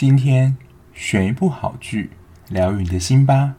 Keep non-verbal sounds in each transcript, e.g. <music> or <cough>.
今天选一部好剧，疗愈你的心吧。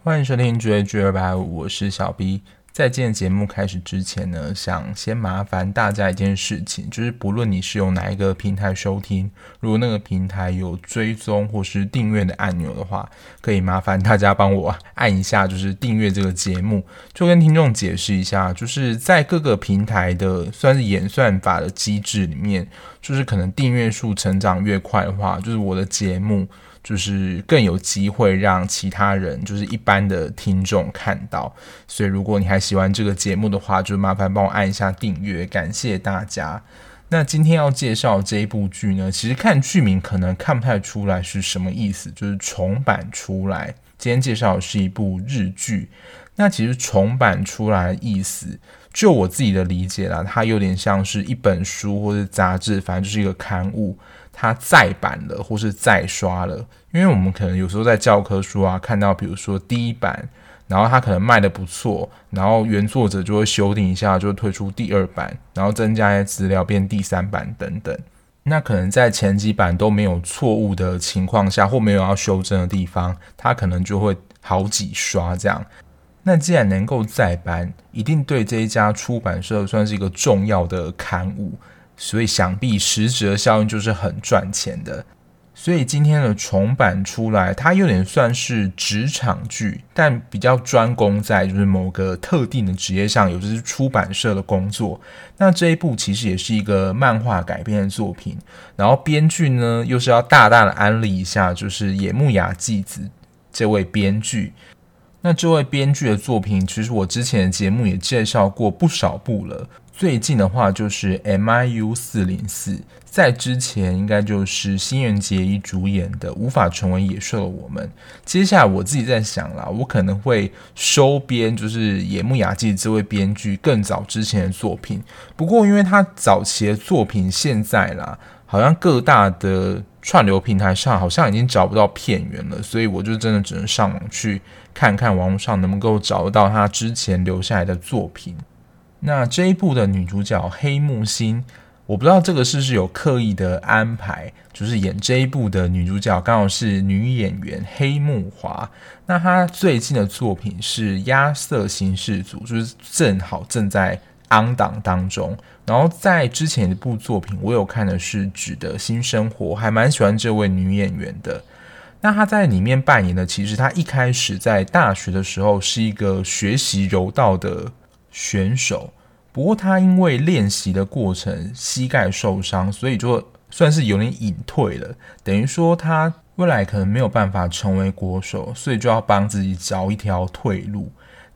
欢迎收听绝绝二百五，我是小 B。在今天节目开始之前呢，想先麻烦大家一件事情，就是不论你是用哪一个平台收听，如果那个平台有追踪或是订阅的按钮的话，可以麻烦大家帮我按一下，就是订阅这个节目。就跟听众解释一下，就是在各个平台的算是演算法的机制里面，就是可能订阅数成长越快的话，就是我的节目。就是更有机会让其他人，就是一般的听众看到。所以，如果你还喜欢这个节目的话，就麻烦帮我按一下订阅，感谢大家。那今天要介绍这一部剧呢，其实看剧名可能看不太出来是什么意思，就是重版出来。今天介绍的是一部日剧。那其实重版出来的意思，就我自己的理解啦，它有点像是一本书或者杂志，反正就是一个刊物。它再版了，或是再刷了，因为我们可能有时候在教科书啊看到，比如说第一版，然后它可能卖得不错，然后原作者就会修订一下，就推出第二版，然后增加一些资料变第三版等等。那可能在前几版都没有错误的情况下，或没有要修正的地方，它可能就会好几刷这样。那既然能够再版，一定对这一家出版社算是一个重要的刊物。所以想必实质的效应就是很赚钱的。所以今天的重版出来，它有点算是职场剧，但比较专攻在就是某个特定的职业上，有就是出版社的工作。那这一部其实也是一个漫画改编的作品，然后编剧呢又是要大大的安利一下，就是野木雅纪子这位编剧。那这位编剧的作品，其实我之前的节目也介绍过不少部了。最近的话就是 MIU 四零四，在之前应该就是新垣结衣主演的《无法成为野兽的我们》。接下来我自己在想啦，我可能会收编，就是野木雅纪这位编剧更早之前的作品。不过因为他早期的作品现在啦，好像各大的串流平台上好像已经找不到片源了，所以我就真的只能上网去看看网络上能不能够找得到他之前留下来的作品。那这一部的女主角黑木心，我不知道这个是不是有刻意的安排，就是演这一部的女主角刚好是女演员黑木华。那她最近的作品是《亚瑟刑事组》，就是正好正在 on 档当中。然后在之前一部作品，我有看的是《纸的新生活》，还蛮喜欢这位女演员的。那她在里面扮演的，其实她一开始在大学的时候是一个学习柔道的。选手，不过她因为练习的过程膝盖受伤，所以就算是有点隐退了。等于说她未来可能没有办法成为国手，所以就要帮自己找一条退路。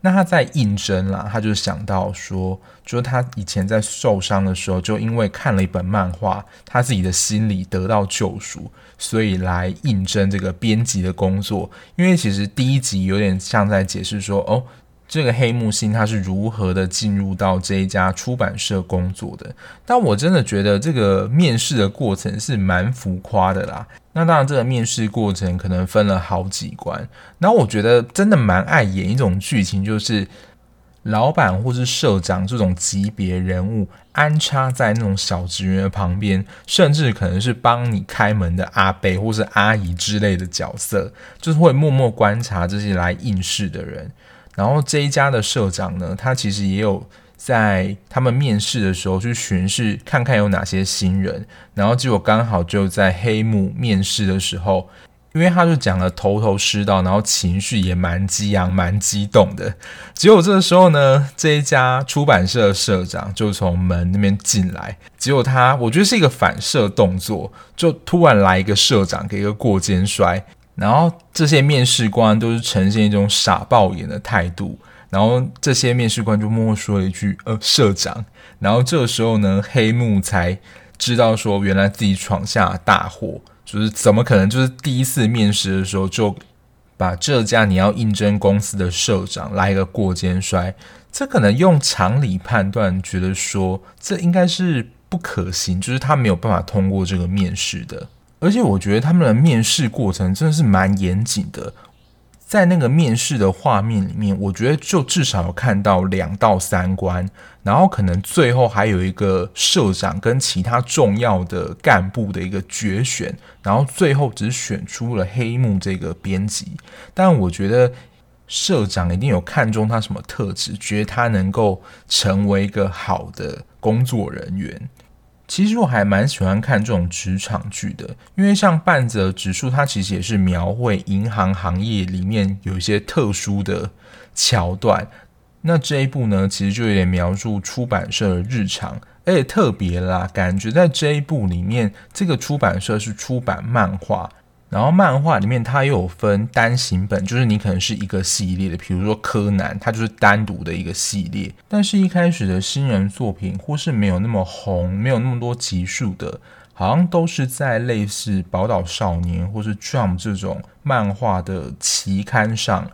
那他在应征啦，他就想到说，就是他以前在受伤的时候，就因为看了一本漫画，他自己的心理得到救赎，所以来应征这个编辑的工作。因为其实第一集有点像在解释说，哦。这个黑木心他是如何的进入到这一家出版社工作的？但我真的觉得这个面试的过程是蛮浮夸的啦。那当然，这个面试过程可能分了好几关。然后我觉得真的蛮爱演一种剧情，就是老板或是社长这种级别人物安插在那种小职员的旁边，甚至可能是帮你开门的阿伯或是阿姨之类的角色，就是会默默观察这些来应试的人。然后这一家的社长呢，他其实也有在他们面试的时候去巡视，看看有哪些新人。然后结果刚好就在黑幕面试的时候，因为他就讲了头头是道，然后情绪也蛮激昂、蛮激动的。结果这个时候呢，这一家出版社的社长就从门那边进来，结果他我觉得是一个反射动作，就突然来一个社长给一个过肩摔。然后这些面试官都是呈现一种傻爆眼的态度，然后这些面试官就默默说了一句：“呃，社长。”然后这个时候呢，黑木才知道说，原来自己闯下大祸，就是怎么可能就是第一次面试的时候就把这家你要应征公司的社长来一个过肩摔？这可能用常理判断，觉得说这应该是不可行，就是他没有办法通过这个面试的。而且我觉得他们的面试过程真的是蛮严谨的，在那个面试的画面里面，我觉得就至少有看到两到三关，然后可能最后还有一个社长跟其他重要的干部的一个决选，然后最后只选出了黑木这个编辑。但我觉得社长一定有看中他什么特质，觉得他能够成为一个好的工作人员。其实我还蛮喜欢看这种职场剧的，因为像半泽直树，它其实也是描绘银行行业里面有一些特殊的桥段。那这一部呢，其实就有点描述出版社的日常，而且特别啦，感觉在这一部里面，这个出版社是出版漫画。然后漫画里面它又有分单行本，就是你可能是一个系列的，比如说柯南，它就是单独的一个系列。但是，一开始的新人作品或是没有那么红，没有那么多集数的，好像都是在类似宝岛少年或是 Jump 这种漫画的期刊上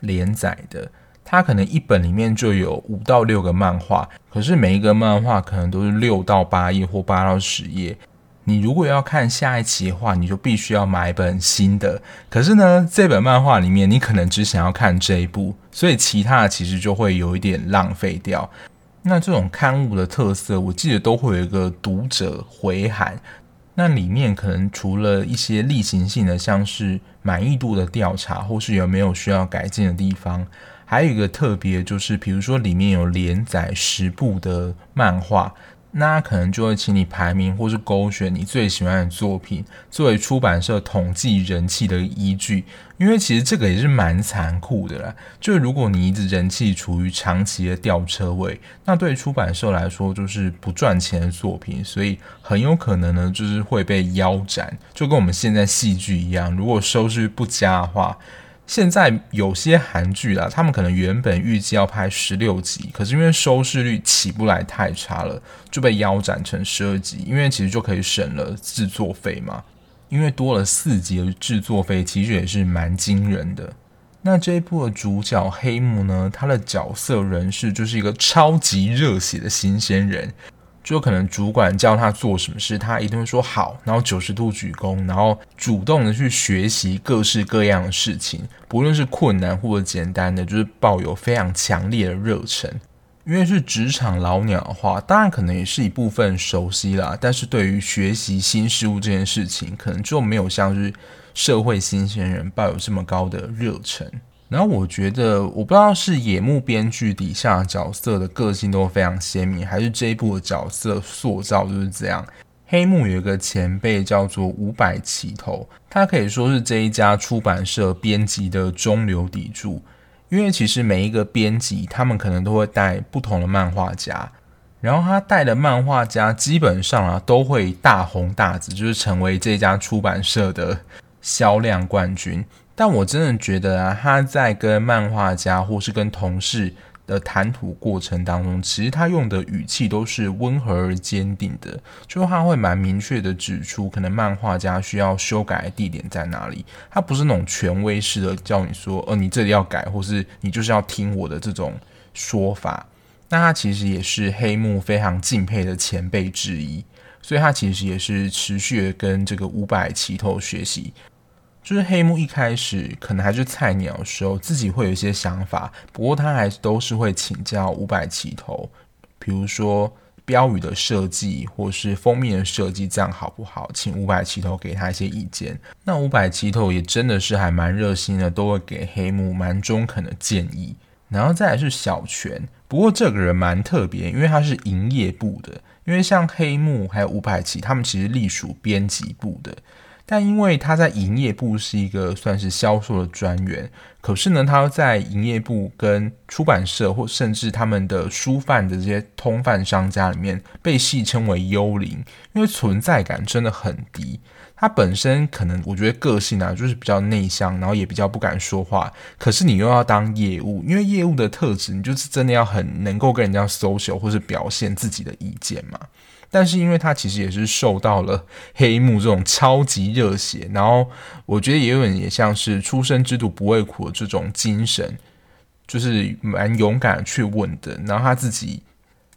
连载的。它可能一本里面就有五到六个漫画，可是每一个漫画可能都是六到八页或八到十页。你如果要看下一期的话，你就必须要买一本新的。可是呢，这本漫画里面你可能只想要看这一部，所以其他的其实就会有一点浪费掉。那这种刊物的特色，我记得都会有一个读者回函，那里面可能除了一些例行性的，像是满意度的调查，或是有没有需要改进的地方，还有一个特别就是，比如说里面有连载十部的漫画。那可能就会请你排名，或是勾选你最喜欢的作品，作为出版社统计人气的依据。因为其实这个也是蛮残酷的啦。就如果你一直人气处于长期的吊车位，那对出版社来说就是不赚钱的作品，所以很有可能呢就是会被腰斩。就跟我们现在戏剧一样，如果收视不佳的话。现在有些韩剧啦，他们可能原本预计要拍十六集，可是因为收视率起不来太差了，就被腰斩成十二集。因为其实就可以省了制作费嘛，因为多了四集的制作费，其实也是蛮惊人的。那这一部的主角黑木呢，他的角色人设就是一个超级热血的新鲜人。就可能主管叫他做什么事，他一定会说好，然后九十度鞠躬，然后主动的去学习各式各样的事情，不论是困难或者简单的，就是抱有非常强烈的热忱。因为是职场老鸟的话，当然可能也是一部分熟悉啦，但是对于学习新事物这件事情，可能就没有像是社会新鲜人抱有这么高的热忱。然后我觉得，我不知道是野木编剧底下角色的个性都非常鲜明，还是这一部的角色塑造就是这样。黑木有一个前辈叫做五百齐头，他可以说是这一家出版社编辑的中流砥柱。因为其实每一个编辑，他们可能都会带不同的漫画家，然后他带的漫画家基本上啊都会大红大紫，就是成为这家出版社的销量冠军。但我真的觉得啊，他在跟漫画家或是跟同事的谈吐过程当中，其实他用的语气都是温和而坚定的，就他会蛮明确的指出，可能漫画家需要修改的地点在哪里。他不是那种权威式的叫你说，呃，你这里要改，或是你就是要听我的这种说法。那他其实也是黑木非常敬佩的前辈之一，所以他其实也是持续的跟这个五百齐头学习。就是黑木一开始可能还是菜鸟的时候，自己会有一些想法，不过他还都是会请教五百齐头，比如说标语的设计或是封面的设计，这样好不好？请五百齐头给他一些意见。那五百齐头也真的是还蛮热心的，都会给黑木蛮中肯的建议。然后再来是小泉，不过这个人蛮特别，因为他是营业部的，因为像黑木还有五百齐，他们其实隶属编辑部的。但因为他在营业部是一个算是销售的专员，可是呢，他在营业部跟出版社或甚至他们的书贩的这些通贩商家里面被戏称为幽灵，因为存在感真的很低。他本身可能我觉得个性啊，就是比较内向，然后也比较不敢说话。可是你又要当业务，因为业务的特质，你就是真的要很能够跟人家 social 或是表现自己的意见嘛。但是因为他其实也是受到了黑木这种超级热血，然后我觉得也有人也像是初生之犊不畏苦的这种精神，就是蛮勇敢去问的。然后他自己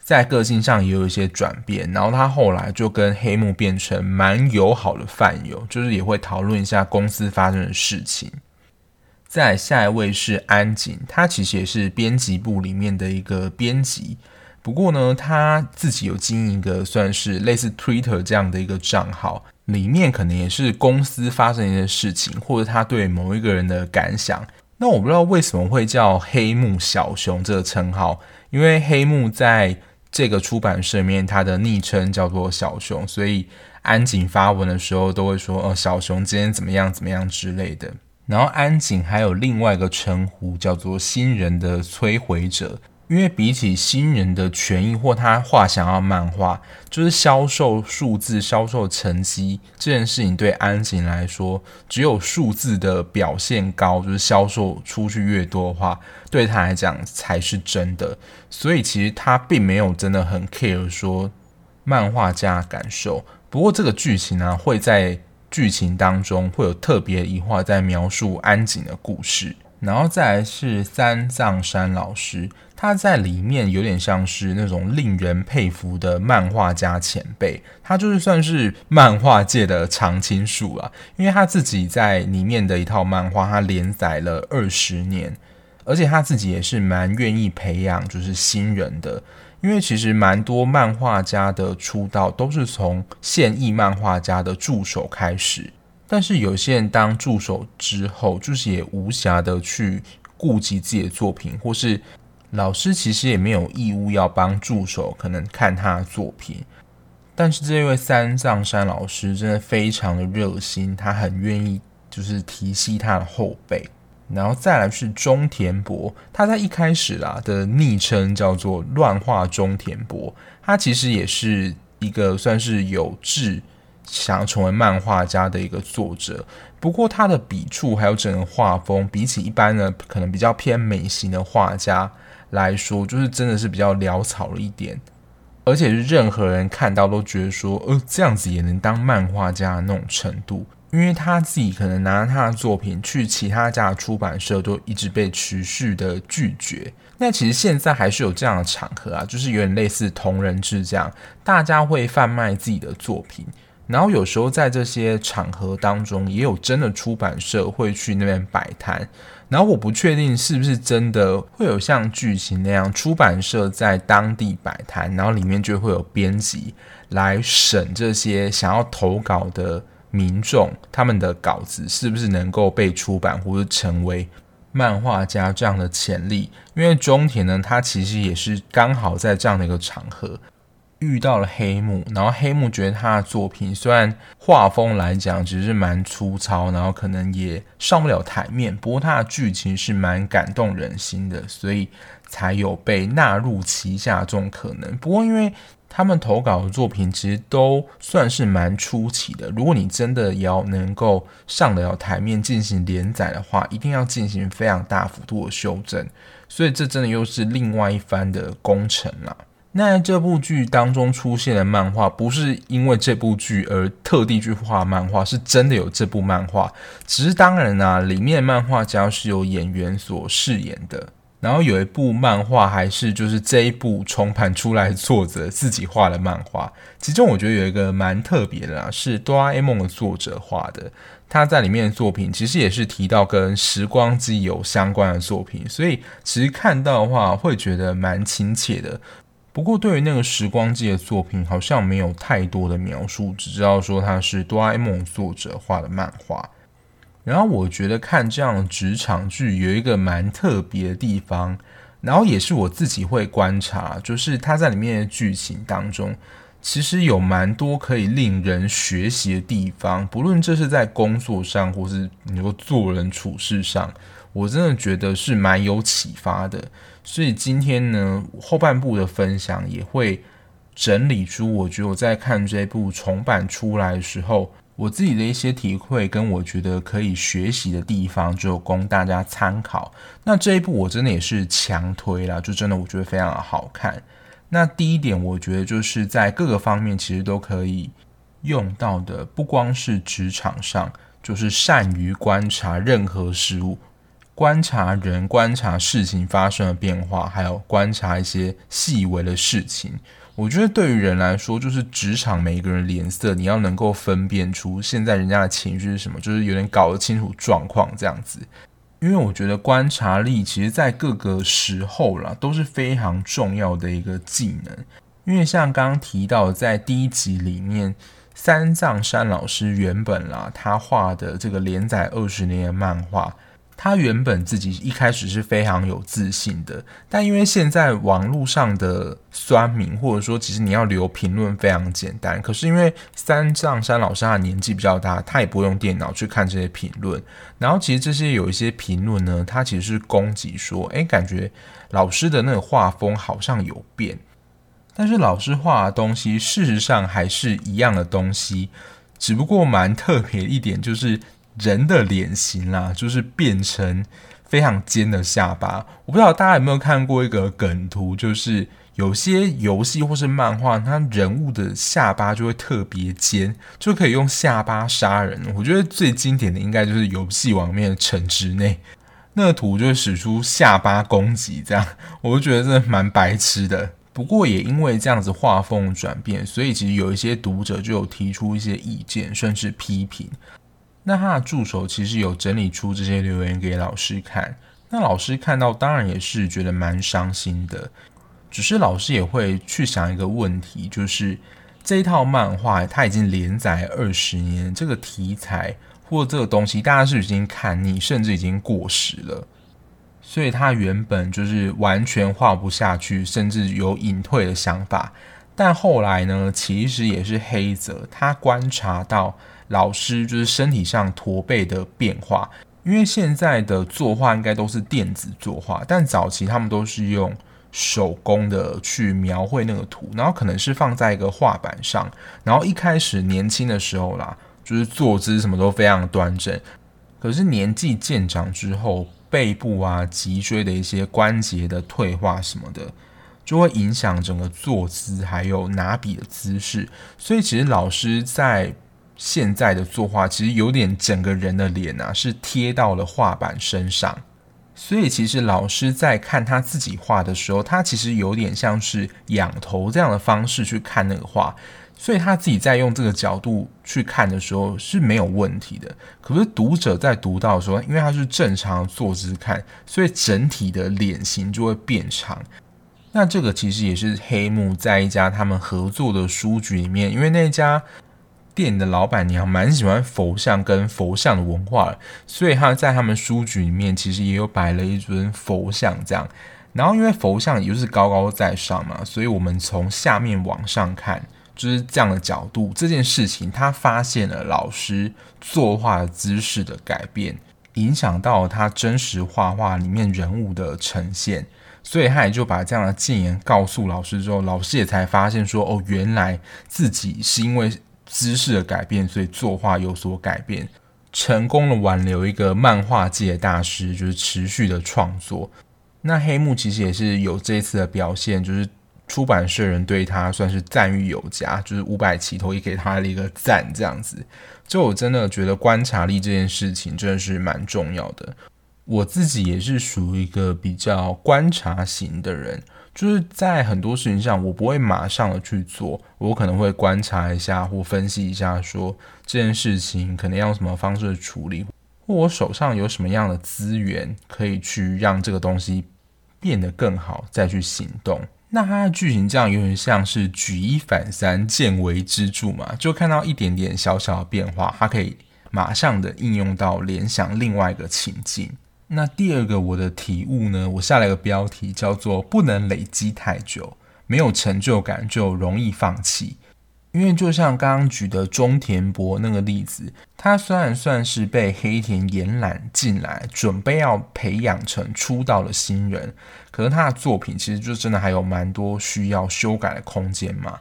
在个性上也有一些转变，然后他后来就跟黑木变成蛮友好的饭友，就是也会讨论一下公司发生的事情。再下一位是安井，他其实也是编辑部里面的一个编辑。不过呢，他自己有经营一个算是类似 Twitter 这样的一个账号，里面可能也是公司发生一些事情，或者他对某一个人的感想。那我不知道为什么会叫黑木小熊这个称号，因为黑木在这个出版社里面，他的昵称叫做小熊，所以安井发文的时候都会说：“哦，小熊今天怎么样怎么样之类的。”然后安井还有另外一个称呼叫做“新人的摧毁者”。因为比起新人的权益或他画想要漫画，就是销售数字、销售成绩这件事情，对安井来说，只有数字的表现高，就是销售出去越多的话，对他来讲才是真的。所以其实他并没有真的很 care 说漫画家感受。不过这个剧情呢、啊，会在剧情当中会有特别一话在描述安井的故事。然后再来是三藏山老师，他在里面有点像是那种令人佩服的漫画家前辈，他就是算是漫画界的常青树啊，因为他自己在里面的一套漫画，他连载了二十年，而且他自己也是蛮愿意培养就是新人的，因为其实蛮多漫画家的出道都是从现役漫画家的助手开始。但是有些人当助手之后，就是也无暇的去顾及自己的作品，或是老师其实也没有义务要帮助手可能看他的作品。但是这位三藏山老师真的非常的热心，他很愿意就是提携他的后辈。然后再来是中田博，他在一开始啦的昵称叫做乱画中田博，他其实也是一个算是有志。想要成为漫画家的一个作者，不过他的笔触还有整个画风，比起一般的可能比较偏美型的画家来说，就是真的是比较潦草了一点，而且是任何人看到都觉得说，呃，这样子也能当漫画家的那种程度。因为他自己可能拿他的作品去其他家的出版社，都一直被持续的拒绝。那其实现在还是有这样的场合啊，就是有点类似同人志这样，大家会贩卖自己的作品。然后有时候在这些场合当中，也有真的出版社会去那边摆摊。然后我不确定是不是真的会有像剧情那样，出版社在当地摆摊，然后里面就会有编辑来审这些想要投稿的民众，他们的稿子是不是能够被出版或者成为漫画家这样的潜力。因为中田呢，他其实也是刚好在这样的一个场合。遇到了黑木，然后黑木觉得他的作品虽然画风来讲只是蛮粗糙，然后可能也上不了台面，不过他的剧情是蛮感动人心的，所以才有被纳入旗下这种可能。不过因为他们投稿的作品其实都算是蛮初期的，如果你真的要能够上得了台面进行连载的话，一定要进行非常大幅度的修正，所以这真的又是另外一番的工程啦。那这部剧当中出现的漫画，不是因为这部剧而特地去画漫画，是真的有这部漫画。只是当然啊，里面漫画家是由演员所饰演的。然后有一部漫画还是就是这一部重盘出来作者自己画的漫画。其中我觉得有一个蛮特别的啊，是哆啦 A 梦的作者画的。他在里面的作品其实也是提到跟时光机有相关的作品，所以其实看到的话会觉得蛮亲切的。不过，对于那个时光机的作品，好像没有太多的描述，只知道说它是哆啦 A 梦作者画的漫画。然后，我觉得看这样的职场剧有一个蛮特别的地方，然后也是我自己会观察，就是它在里面的剧情当中，其实有蛮多可以令人学习的地方，不论这是在工作上，或是你说做人处事上，我真的觉得是蛮有启发的。所以今天呢，后半部的分享也会整理出我觉得我在看这部重版出来的时候，我自己的一些体会跟我觉得可以学习的地方，就供大家参考。那这一部我真的也是强推啦，就真的我觉得非常的好看。那第一点，我觉得就是在各个方面其实都可以用到的，不光是职场上，就是善于观察任何事物。观察人、观察事情发生的变化，还有观察一些细微的事情，我觉得对于人来说，就是职场每一个人脸色，你要能够分辨出现在人家的情绪是什么，就是有点搞得清楚状况这样子。因为我觉得观察力其实在各个时候啦都是非常重要的一个技能。因为像刚刚提到，在第一集里面，三藏山老师原本啦，他画的这个连载二十年的漫画。他原本自己一开始是非常有自信的，但因为现在网络上的酸民，或者说其实你要留评论非常简单，可是因为三藏山老师他年纪比较大，他也不会用电脑去看这些评论，然后其实这些有一些评论呢，他其实是攻击说，哎，感觉老师的那个画风好像有变，但是老师画的东西事实上还是一样的东西，只不过蛮特别一点就是。人的脸型啦，就是变成非常尖的下巴。我不知道大家有没有看过一个梗图，就是有些游戏或是漫画，它人物的下巴就会特别尖，就可以用下巴杀人。我觉得最经典的应该就是游戏王面的城之内那个图，就会使出下巴攻击，这样我就觉得真的蛮白痴的。不过也因为这样子画风转变，所以其实有一些读者就有提出一些意见，甚至批评。那他的助手其实有整理出这些留言给老师看，那老师看到当然也是觉得蛮伤心的。只是老师也会去想一个问题，就是这一套漫画它已经连载二十年，这个题材或这个东西大家是已经看腻，甚至已经过时了，所以他原本就是完全画不下去，甚至有隐退的想法。但后来呢，其实也是黑泽他观察到。老师就是身体上驼背的变化，因为现在的作画应该都是电子作画，但早期他们都是用手工的去描绘那个图，然后可能是放在一个画板上，然后一开始年轻的时候啦，就是坐姿什么都非常端正，可是年纪渐长之后，背部啊、脊椎的一些关节的退化什么的，就会影响整个坐姿还有拿笔的姿势，所以其实老师在现在的作画其实有点整个人的脸啊，是贴到了画板身上，所以其实老师在看他自己画的时候，他其实有点像是仰头这样的方式去看那个画，所以他自己在用这个角度去看的时候是没有问题的。可是读者在读到的时候，因为他是正常坐姿看，所以整体的脸型就会变长。那这个其实也是黑木在一家他们合作的书局里面，因为那家。店的老板娘蛮喜欢佛像跟佛像的文化，所以他在他们书局里面其实也有摆了一尊佛像这样。然后因为佛像也就是高高在上嘛，所以我们从下面往上看，就是这样的角度。这件事情他发现了老师作画姿势的改变，影响到他真实画画里面人物的呈现，所以他也就把这样的建言告诉老师之后，老师也才发现说，哦，原来自己是因为。姿势的改变，所以作画有所改变，成功的挽留一个漫画界大师，就是持续的创作。那黑木其实也是有这次的表现，就是出版社人对他算是赞誉有加，就是五百起头也给他了一个赞，这样子。就我真的觉得观察力这件事情真的是蛮重要的。我自己也是属于一个比较观察型的人。就是在很多事情上，我不会马上的去做，我可能会观察一下或分析一下，说这件事情可能要用什么方式处理，或我手上有什么样的资源可以去让这个东西变得更好，再去行动。那它的剧情这样有点像是举一反三，见微知著嘛，就看到一点点小小的变化，它可以马上的应用到联想另外一个情境。那第二个我的体悟呢，我下了一个标题叫做“不能累积太久，没有成就感就容易放弃”。因为就像刚刚举的中田博那个例子，他虽然算是被黑田延揽进来，准备要培养成出道的新人，可是他的作品其实就真的还有蛮多需要修改的空间嘛。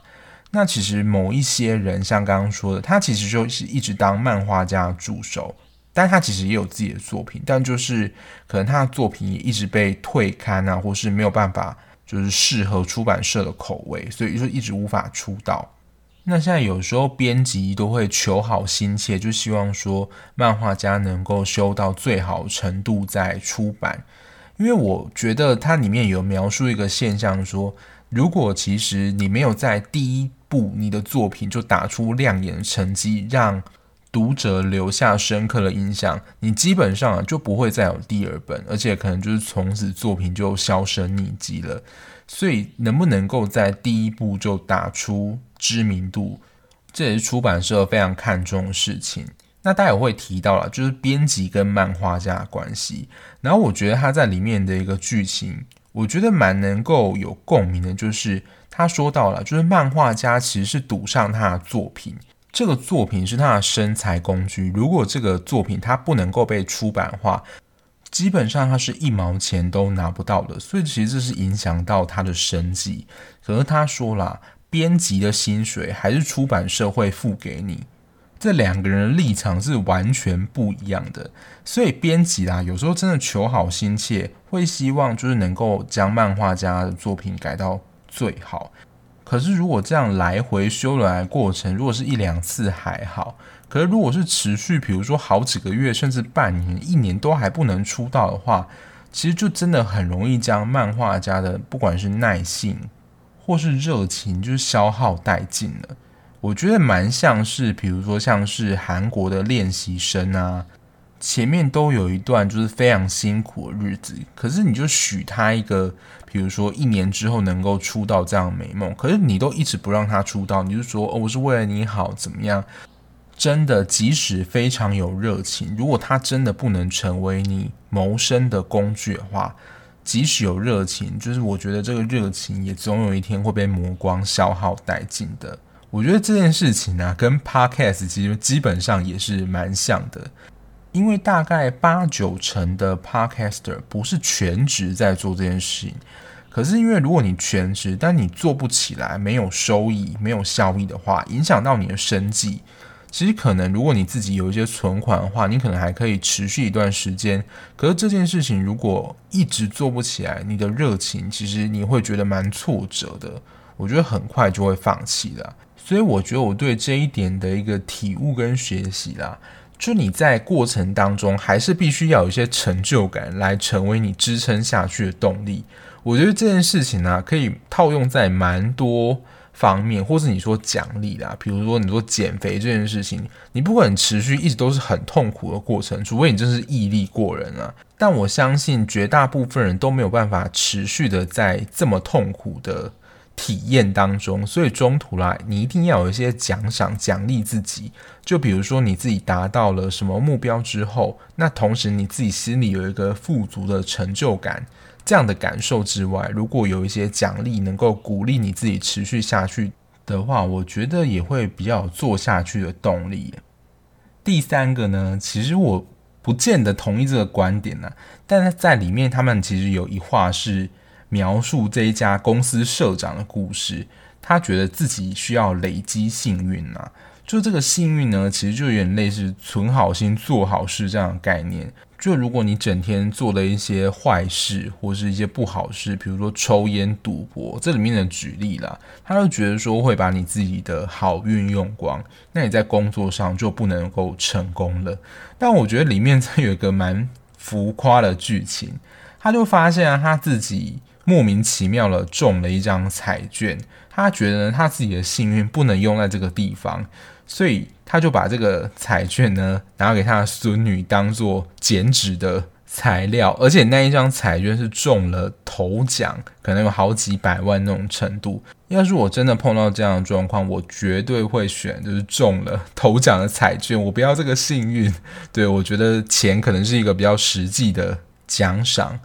那其实某一些人像刚刚说的，他其实就是一直当漫画家助手。但他其实也有自己的作品，但就是可能他的作品也一直被退刊啊，或是没有办法，就是适合出版社的口味，所以就一直无法出道。那现在有时候编辑都会求好心切，就希望说漫画家能够修到最好程度再出版。因为我觉得它里面有描述一个现象，说如果其实你没有在第一部你的作品就打出亮眼的成绩，让读者留下深刻的印象，你基本上就不会再有第二本，而且可能就是从此作品就销声匿迹了。所以能不能够在第一部就打出知名度，这也是出版社非常看重的事情。那大家也会提到了，就是编辑跟漫画家的关系。然后我觉得他在里面的一个剧情，我觉得蛮能够有共鸣的，就是他说到了，就是漫画家其实是赌上他的作品。这个作品是他的生财工具。如果这个作品他不能够被出版化，基本上他是一毛钱都拿不到的。所以其实这是影响到他的生计。可是他说了，编辑的薪水还是出版社会付给你。这两个人的立场是完全不一样的。所以编辑啦，有时候真的求好心切，会希望就是能够将漫画家的作品改到最好。可是，如果这样来回修来过程，如果是一两次还好。可是，如果是持续，比如说好几个月，甚至半年、一年都还不能出道的话，其实就真的很容易将漫画家的不管是耐性或是热情，就是消耗殆尽了。我觉得蛮像是，比如说像是韩国的练习生啊。前面都有一段就是非常辛苦的日子，可是你就许他一个，比如说一年之后能够出道这样美梦，可是你都一直不让他出道，你就说哦，我是为了你好，怎么样？真的，即使非常有热情，如果他真的不能成为你谋生的工具的话，即使有热情，就是我觉得这个热情也总有一天会被磨光、消耗殆尽的。我觉得这件事情呢、啊，跟 Podcast 其实基本上也是蛮像的。因为大概八九成的 Podcaster 不是全职在做这件事情，可是因为如果你全职，但你做不起来，没有收益、没有效益的话，影响到你的生计。其实可能如果你自己有一些存款的话，你可能还可以持续一段时间。可是这件事情如果一直做不起来，你的热情其实你会觉得蛮挫折的。我觉得很快就会放弃了。所以我觉得我对这一点的一个体悟跟学习啦。就你在过程当中，还是必须要有一些成就感，来成为你支撑下去的动力。我觉得这件事情呢、啊，可以套用在蛮多方面，或是你说奖励啦，比如说你说减肥这件事情，你不管持续一直都是很痛苦的过程，除非你真是毅力过人啊。但我相信绝大部分人都没有办法持续的在这么痛苦的。体验当中，所以中途啦，你一定要有一些奖赏奖励自己。就比如说你自己达到了什么目标之后，那同时你自己心里有一个富足的成就感，这样的感受之外，如果有一些奖励能够鼓励你自己持续下去的话，我觉得也会比较有做下去的动力。第三个呢，其实我不见得同意这个观点呢，但是在里面他们其实有一话是。描述这一家公司社长的故事，他觉得自己需要累积幸运啊，就这个幸运呢，其实就有点类似存好心做好事这样的概念。就如果你整天做了一些坏事或是一些不好事，比如说抽烟、赌博，这里面的举例啦，他就觉得说会把你自己的好运用光，那你在工作上就不能够成功了。但我觉得里面有一个蛮浮夸的剧情，他就发现啊，他自己。莫名其妙的中了一张彩券，他觉得呢，他自己的幸运不能用在这个地方，所以他就把这个彩券呢拿给他的孙女当做剪纸的材料，而且那一张彩券是中了头奖，可能有好几百万那种程度。要是我真的碰到这样的状况，我绝对会选就是中了头奖的彩券，我不要这个幸运。对，我觉得钱可能是一个比较实际的奖赏。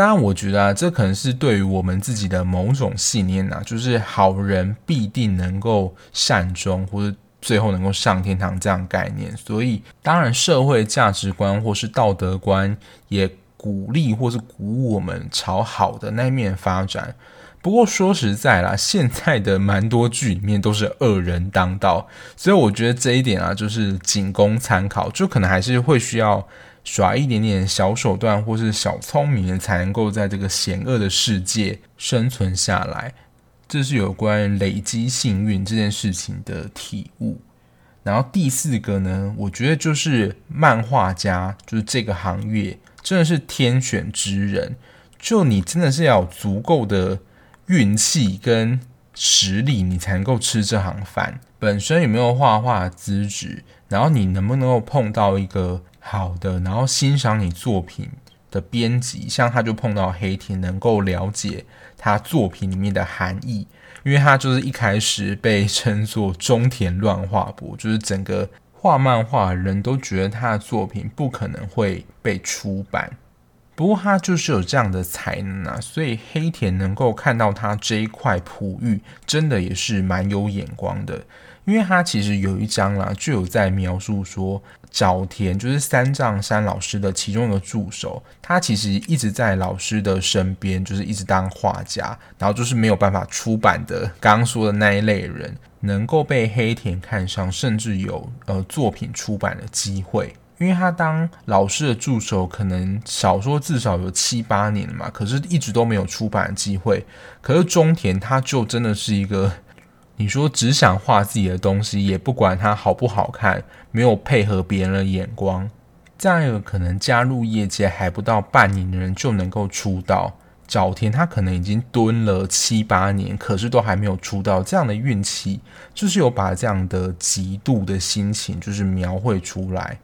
当然，我觉得啊，这可能是对于我们自己的某种信念呐、啊，就是好人必定能够善终，或者最后能够上天堂这样概念。所以，当然，社会价值观或是道德观也鼓励或是鼓舞我们朝好的那一面发展。不过说实在啦，现在的蛮多剧里面都是恶人当道，所以我觉得这一点啊，就是仅供参考，就可能还是会需要。耍一点点小手段或是小聪明，才能够在这个险恶的世界生存下来。这是有关累积幸运这件事情的体悟。然后第四个呢，我觉得就是漫画家，就是这个行业真的是天选之人。就你真的是要有足够的运气跟实力，你才能够吃这行饭。本身有没有画画资质，然后你能不能够碰到一个好的，然后欣赏你作品的编辑，像他就碰到黑田，能够了解他作品里面的含义，因为他就是一开始被称作中田乱画伯，就是整个画漫画人都觉得他的作品不可能会被出版。不过他就是有这样的才能啊，所以黑田能够看到他这一块璞玉，真的也是蛮有眼光的。因为他其实有一章啦，就有在描述说，沼田就是三藏山老师的其中一个助手，他其实一直在老师的身边，就是一直当画家，然后就是没有办法出版的。刚刚说的那一类人，能够被黑田看上，甚至有呃作品出版的机会。因为他当老师的助手，可能少说至少有七八年了嘛，可是一直都没有出版的机会。可是中田他就真的是一个，你说只想画自己的东西，也不管它好不好看，没有配合别人的眼光。这样一个可能加入业界还不到半年的人就能够出道，早田他可能已经蹲了七八年，可是都还没有出道，这样的运气就是有把这样的极度的心情就是描绘出来。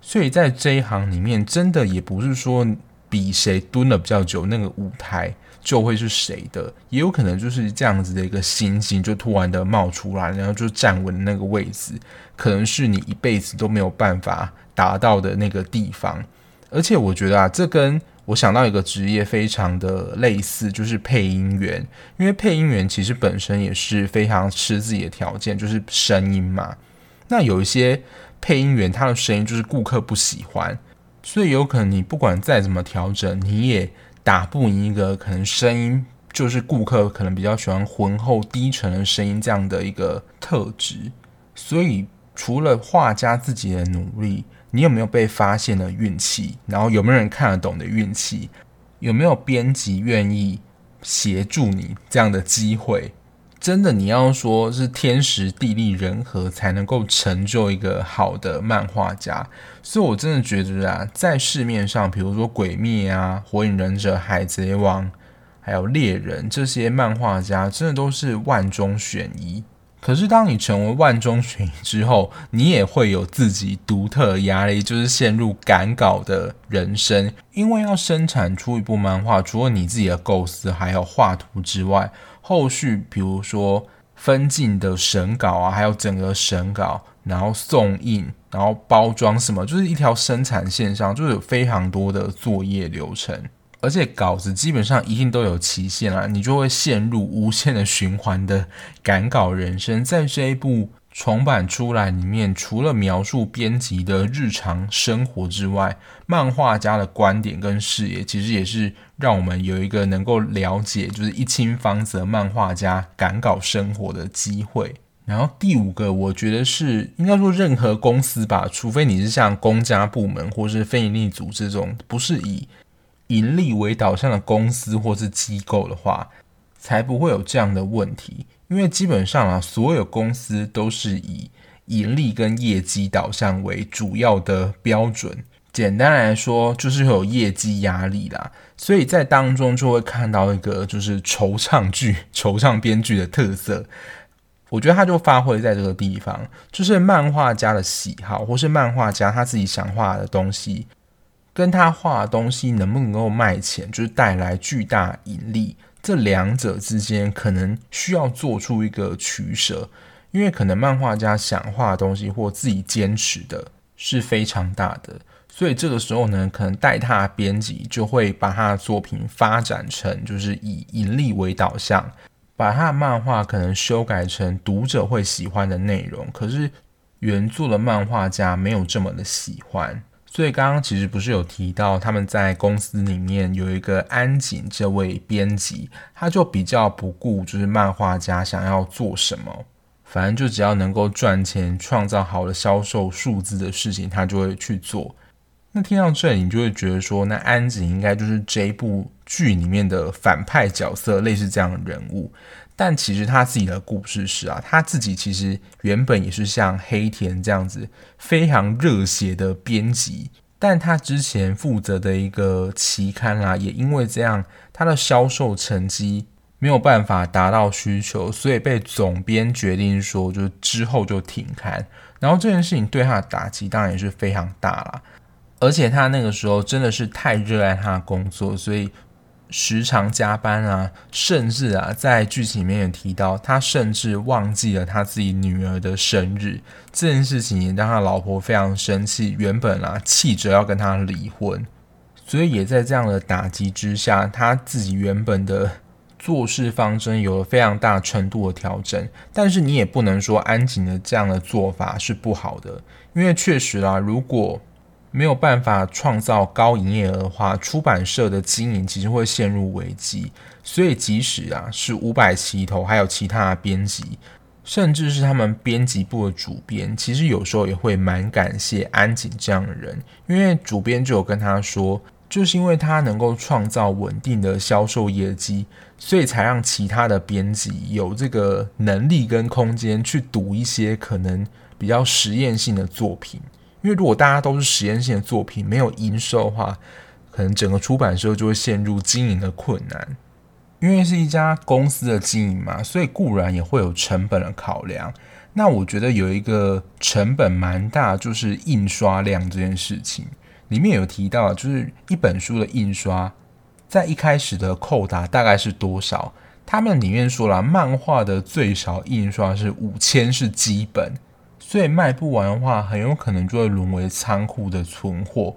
所以在这一行里面，真的也不是说比谁蹲了比较久，那个舞台就会是谁的，也有可能就是这样子的一个星星就突然的冒出来，然后就站稳那个位置，可能是你一辈子都没有办法达到的那个地方。而且我觉得啊，这跟我想到一个职业非常的类似，就是配音员，因为配音员其实本身也是非常吃自己的条件，就是声音嘛。那有一些。配音员他的声音就是顾客不喜欢，所以有可能你不管再怎么调整，你也打不赢一个可能声音就是顾客可能比较喜欢浑厚低沉的声音这样的一个特质。所以除了画家自己的努力，你有没有被发现的运气？然后有没有人看得懂的运气？有没有编辑愿意协助你这样的机会？真的，你要说是天时地利人和才能够成就一个好的漫画家，所以我真的觉得啊，在市面上，比如说《鬼灭》啊、《火影忍者》、《海贼王》，还有《猎人》这些漫画家，真的都是万中选一。可是，当你成为万中选一之后，你也会有自己独特的压力，就是陷入赶稿的人生。因为要生产出一部漫画，除了你自己的构思，还有画图之外，后续比如说分镜的审稿啊，还有整个审稿，然后送印，然后包装什么，就是一条生产线上，就是有非常多的作业流程。而且稿子基本上一定都有期限啊，你就会陷入无限的循环的 <laughs> 赶稿人生。在这一部重版出来里面，除了描述编辑的日常生活之外，漫画家的观点跟视野，其实也是让我们有一个能够了解，就是一清方泽漫画家赶稿生活的机会。然后第五个，我觉得是应该说任何公司吧，除非你是像公家部门或是非营利组织这种，不是以盈利为导向的公司或是机构的话，才不会有这样的问题。因为基本上啊，所有公司都是以盈利跟业绩导向为主要的标准。简单来说，就是会有业绩压力啦。所以在当中就会看到一个就是惆怅剧、<laughs> 惆怅编剧的特色。我觉得他就发挥在这个地方，就是漫画家的喜好，或是漫画家他自己想画的东西。跟他画的东西能不能够卖钱，就是带来巨大盈利，这两者之间可能需要做出一个取舍，因为可能漫画家想画的东西或自己坚持的是非常大的，所以这个时候呢，可能带他的编辑就会把他的作品发展成就是以盈利为导向，把他的漫画可能修改成读者会喜欢的内容，可是原作的漫画家没有这么的喜欢。所以刚刚其实不是有提到他们在公司里面有一个安井这位编辑，他就比较不顾就是漫画家想要做什么，反正就只要能够赚钱、创造好的销售数字的事情，他就会去做。那听到这里，你就会觉得说，那安井应该就是这部剧里面的反派角色，类似这样的人物。但其实他自己的故事是啊，他自己其实原本也是像黑田这样子非常热血的编辑，但他之前负责的一个期刊啊，也因为这样，他的销售成绩没有办法达到需求，所以被总编决定说，就之后就停刊。然后这件事情对他的打击当然也是非常大啦，而且他那个时候真的是太热爱他的工作，所以时常加班啊，甚至啊，在剧情里面也提到，他甚至忘记了他自己女儿的生日。这件事情也让他老婆非常生气，原本啊气着要跟他离婚，所以也在这样的打击之下，他自己原本的。做事方针有了非常大程度的调整，但是你也不能说安井的这样的做法是不好的，因为确实啦，如果没有办法创造高营业额的话，出版社的经营其实会陷入危机。所以即使啊是五百齐头，还有其他的编辑，甚至是他们编辑部的主编，其实有时候也会蛮感谢安井这样的人，因为主编就有跟他说。就是因为他能够创造稳定的销售业绩，所以才让其他的编辑有这个能力跟空间去读一些可能比较实验性的作品。因为如果大家都是实验性的作品，没有营收的话，可能整个出版社就会陷入经营的困难。因为是一家公司的经营嘛，所以固然也会有成本的考量。那我觉得有一个成本蛮大，就是印刷量这件事情。里面有提到，就是一本书的印刷，在一开始的扣打大概是多少？他们里面说了，漫画的最少印刷是五千是基本，所以卖不完的话，很有可能就会沦为仓库的存货。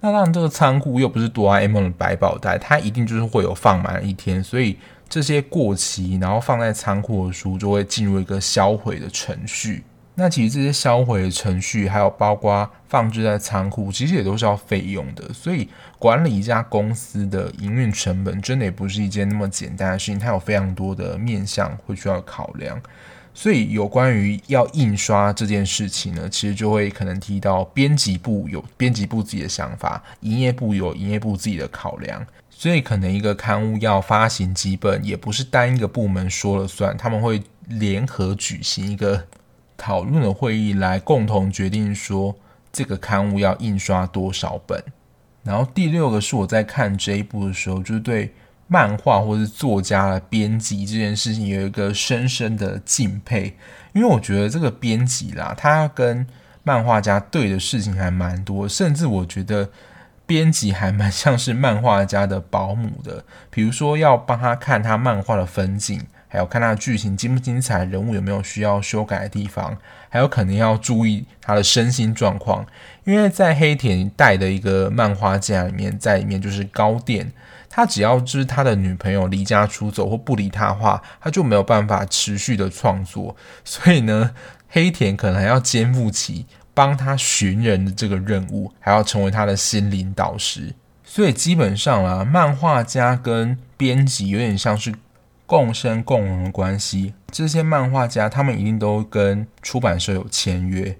那当然，这个仓库又不是哆啦 A 梦的百宝袋，它一定就是会有放满一天，所以这些过期然后放在仓库的书就会进入一个销毁的程序。那其实这些销毁的程序，还有包括放置在仓库，其实也都是要费用的。所以管理一家公司的营运成本，真的也不是一件那么简单的事情。它有非常多的面向会需要考量。所以有关于要印刷这件事情呢，其实就会可能提到编辑部有编辑部自己的想法，营业部有营业部自己的考量。所以可能一个刊物要发行几本，也不是单一个部门说了算，他们会联合举行一个。讨论的会议来共同决定说这个刊物要印刷多少本，然后第六个是我在看这一部的时候，就是对漫画或是作家的编辑这件事情有一个深深的敬佩，因为我觉得这个编辑啦，他跟漫画家对的事情还蛮多，甚至我觉得编辑还蛮像是漫画家的保姆的，比如说要帮他看他漫画的分镜。还有看他的剧情精不精彩，人物有没有需要修改的地方，还有可能要注意他的身心状况。因为在黑田带的一个漫画家里面，在里面就是高畑，他只要就是他的女朋友离家出走或不理他的话，他就没有办法持续的创作。所以呢，黑田可能还要肩负起帮他寻人的这个任务，还要成为他的心灵导师。所以基本上啊，漫画家跟编辑有点像是。共生共荣的关系，这些漫画家他们一定都跟出版社有签约，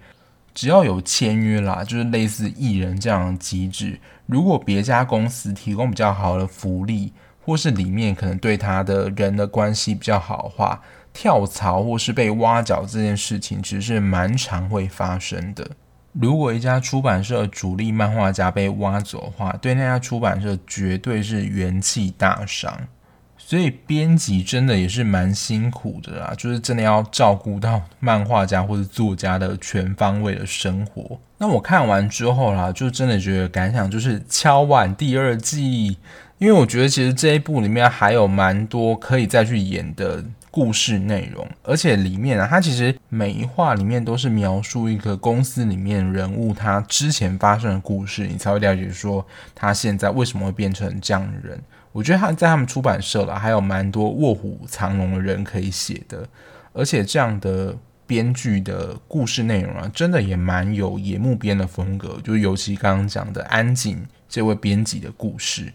只要有签约啦，就是类似艺人这样的机制。如果别家公司提供比较好的福利，或是里面可能对他的人的关系比较好的话，跳槽或是被挖角这件事情，其实是蛮常会发生的。如果一家出版社主力漫画家被挖走的话，对那家出版社绝对是元气大伤。所以编辑真的也是蛮辛苦的啦，就是真的要照顾到漫画家或者作家的全方位的生活。那我看完之后啦，就真的觉得感想就是敲碗第二季，因为我觉得其实这一部里面还有蛮多可以再去演的故事内容，而且里面啊，它其实每一话里面都是描述一个公司里面人物他之前发生的故事，你才会了解说他现在为什么会变成这样的人。我觉得他在他们出版社了，还有蛮多卧虎藏龙的人可以写的，而且这样的编剧的故事内容啊，真的也蛮有野木编的风格，就尤其刚刚讲的安井这位编辑的故事。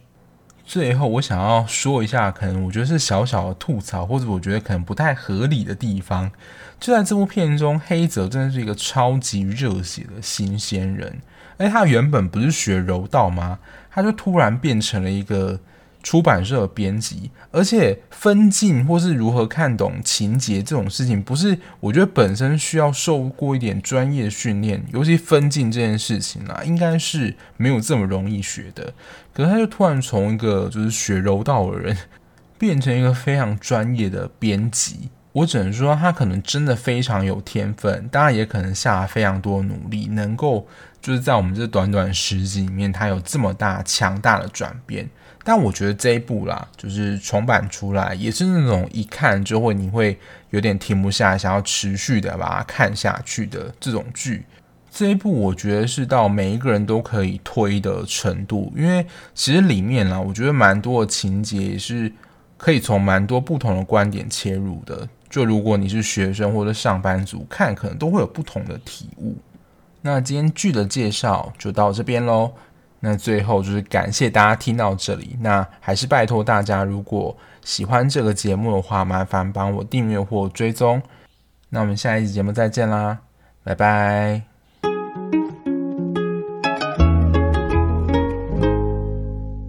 最后，我想要说一下，可能我觉得是小小的吐槽，或者我觉得可能不太合理的地方，就在这部片中，黑泽真的是一个超级热血的新鲜人，哎，他原本不是学柔道吗？他就突然变成了一个。出版社编辑，而且分镜或是如何看懂情节这种事情，不是我觉得本身需要受过一点专业训练，尤其分镜这件事情啊，应该是没有这么容易学的。可是他就突然从一个就是学柔道的人，变成一个非常专业的编辑。我只能说，他可能真的非常有天分，当然也可能下了非常多努力，能够就是在我们这短短十集里面，他有这么大强大的转变。但我觉得这一部啦，就是重版出来，也是那种一看就会你会有点停不下来，想要持续的把它看下去的这种剧。这一部我觉得是到每一个人都可以推的程度，因为其实里面啦，我觉得蛮多的情节也是可以从蛮多不同的观点切入的。就如果你是学生或者上班族看，可能都会有不同的体悟。那今天剧的介绍就到这边喽。那最后就是感谢大家听到这里。那还是拜托大家，如果喜欢这个节目的话，麻烦帮我订阅或追踪。那我们下一集节目再见啦，拜拜。